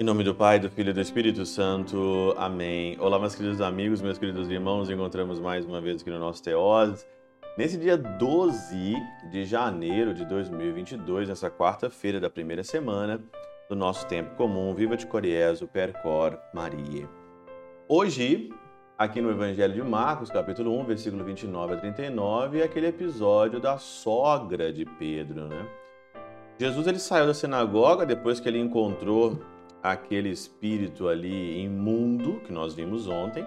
Em nome do Pai, do Filho e do Espírito Santo. Amém. Olá, meus queridos amigos, meus queridos irmãos. Encontramos mais uma vez aqui no nosso Teós. Nesse dia 12 de janeiro de 2022, nessa quarta-feira da primeira semana do nosso tempo comum, Viva de Coriezo, Percor, Maria. Hoje, aqui no Evangelho de Marcos, capítulo 1, versículo 29 a 39, é aquele episódio da sogra de Pedro, né? Jesus ele saiu da sinagoga depois que ele encontrou aquele espírito ali imundo que nós vimos ontem.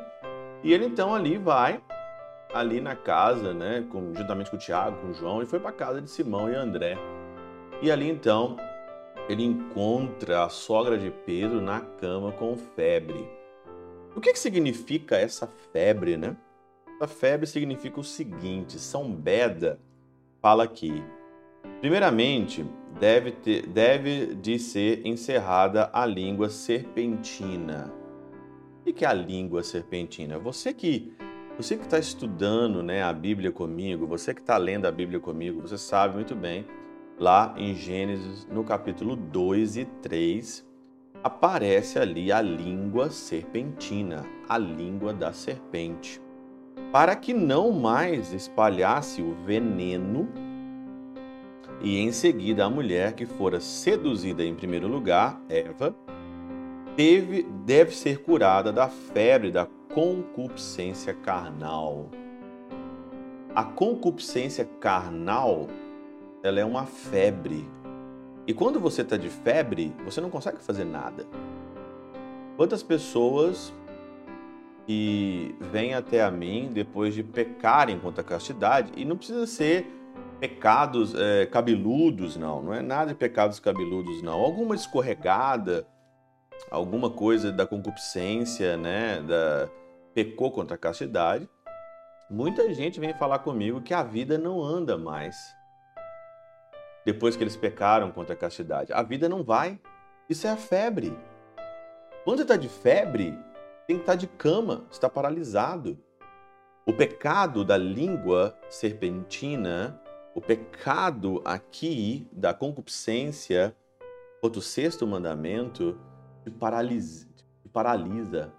E ele então ali vai ali na casa, né, com, juntamente com o Tiago, com o João, e foi para a casa de Simão e André. E ali então ele encontra a sogra de Pedro na cama com febre. O que, que significa essa febre, né? Essa febre significa o seguinte: São Beda fala aqui Primeiramente, deve, ter, deve de ser encerrada a língua serpentina. O que é a língua serpentina? Você que você que está estudando né, a Bíblia comigo, você que está lendo a Bíblia comigo, você sabe muito bem, lá em Gênesis, no capítulo 2 e 3, aparece ali a língua serpentina, a língua da serpente, para que não mais espalhasse o veneno e em seguida a mulher que fora seduzida em primeiro lugar, Eva, teve, deve ser curada da febre da concupiscência carnal. A concupiscência carnal, ela é uma febre. E quando você está de febre, você não consegue fazer nada. Quantas pessoas que vêm até a mim depois de pecarem contra a castidade, e não precisa ser pecados é, cabeludos, não. Não é nada de pecados cabeludos, não. Alguma escorregada, alguma coisa da concupiscência, né? Da, pecou contra a castidade. Muita gente vem falar comigo que a vida não anda mais. Depois que eles pecaram contra a castidade. A vida não vai. Isso é a febre. Quando você está de febre, tem que estar tá de cama, está paralisado. O pecado da língua serpentina o pecado aqui da concupiscência, outro sexto mandamento, te paralisa, te paralisa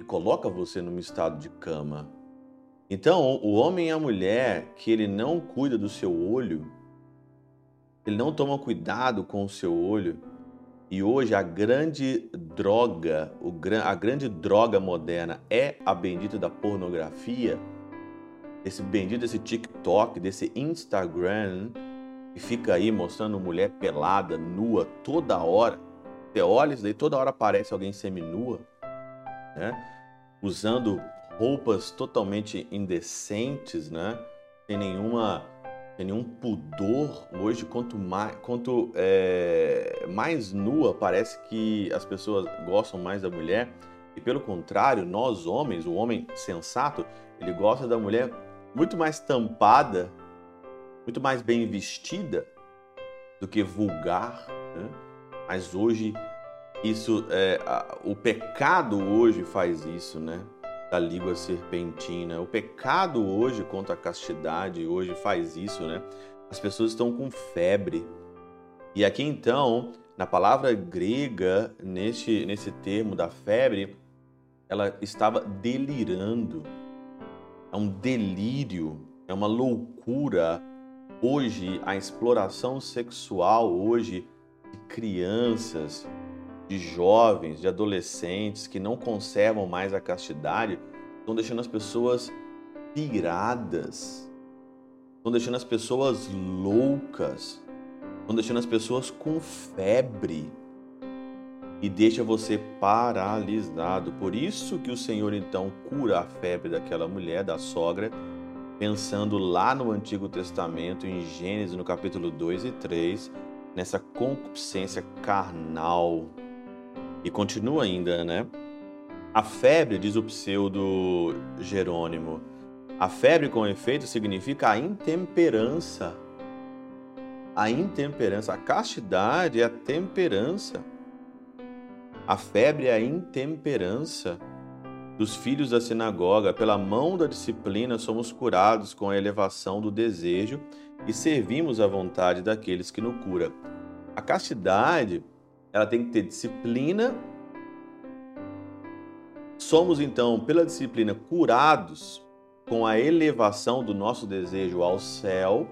e coloca você num estado de cama. Então, o homem e a mulher que ele não cuida do seu olho, ele não toma cuidado com o seu olho, e hoje a grande droga, a grande droga moderna é a bendita da pornografia desse bendito desse TikTok, desse Instagram, que fica aí mostrando mulher pelada, nua, toda hora. Você olha isso daí, toda hora aparece alguém seminua, né? Usando roupas totalmente indecentes, né? Sem nenhuma, sem nenhum pudor. Hoje, quanto mais, quanto é, mais nua parece que as pessoas gostam mais da mulher. E pelo contrário, nós homens, o homem sensato, ele gosta da mulher muito mais tampada, muito mais bem vestida do que vulgar. Né? Mas hoje isso, é, o pecado hoje faz isso, né? Da língua serpentina. O pecado hoje contra a castidade hoje faz isso, né? As pessoas estão com febre. E aqui então, na palavra grega, nesse, nesse termo da febre, ela estava delirando é um delírio, é uma loucura. Hoje, a exploração sexual hoje de crianças, de jovens, de adolescentes que não conservam mais a castidade, estão deixando as pessoas piradas, estão deixando as pessoas loucas, estão deixando as pessoas com febre e deixa você paralisado. Por isso que o Senhor então cura a febre daquela mulher, da sogra, pensando lá no Antigo Testamento, em Gênesis, no capítulo 2 e 3, nessa concupiscência carnal. E continua ainda, né? A febre, diz o pseudo Jerônimo, a febre com efeito significa a intemperança. A intemperança, a castidade é a temperança. A febre é a intemperança. dos filhos da sinagoga, pela mão da disciplina, somos curados com a elevação do desejo e servimos à vontade daqueles que nos cura. A castidade, ela tem que ter disciplina. Somos então, pela disciplina, curados com a elevação do nosso desejo ao céu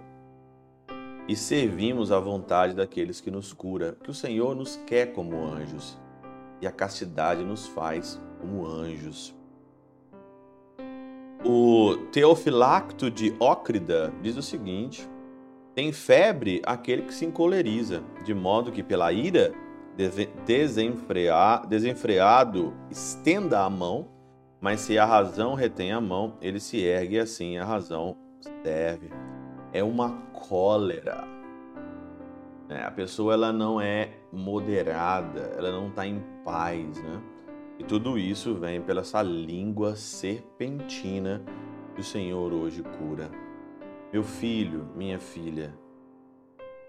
e servimos à vontade daqueles que nos cura, que o Senhor nos quer como anjos e a castidade nos faz como anjos. O Teofilacto de Ócrida diz o seguinte: tem febre aquele que se encoleriza, de modo que pela ira desenfreado estenda a mão, mas se a razão retém a mão, ele se ergue e assim a razão serve. É uma cólera. É, a pessoa ela não é moderada, ela não está em paz, né? E tudo isso vem pela essa língua serpentina que o Senhor hoje cura. Meu filho, minha filha,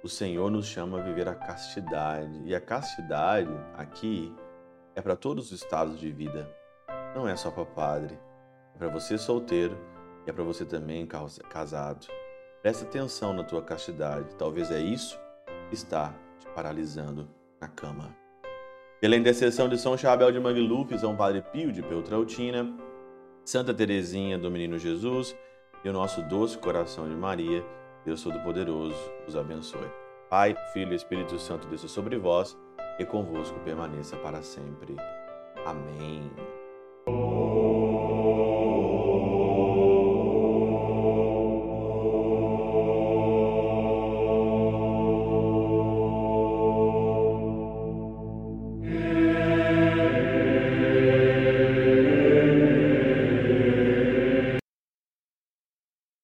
o Senhor nos chama a viver a castidade. E a castidade aqui é para todos os estados de vida. Não é só para padre, é para você solteiro e é para você também casado. Presta atenção na tua castidade. Talvez é isso que está te paralisando na cama. Pela intercessão de São Chabel de Mangluf, São Padre Pio de Peltrautina, Santa Teresinha do Menino Jesus e o nosso doce coração de Maria, Deus Todo-Poderoso os abençoe. Pai, Filho e Espírito Santo desça sobre vós e convosco permaneça para sempre. Amém.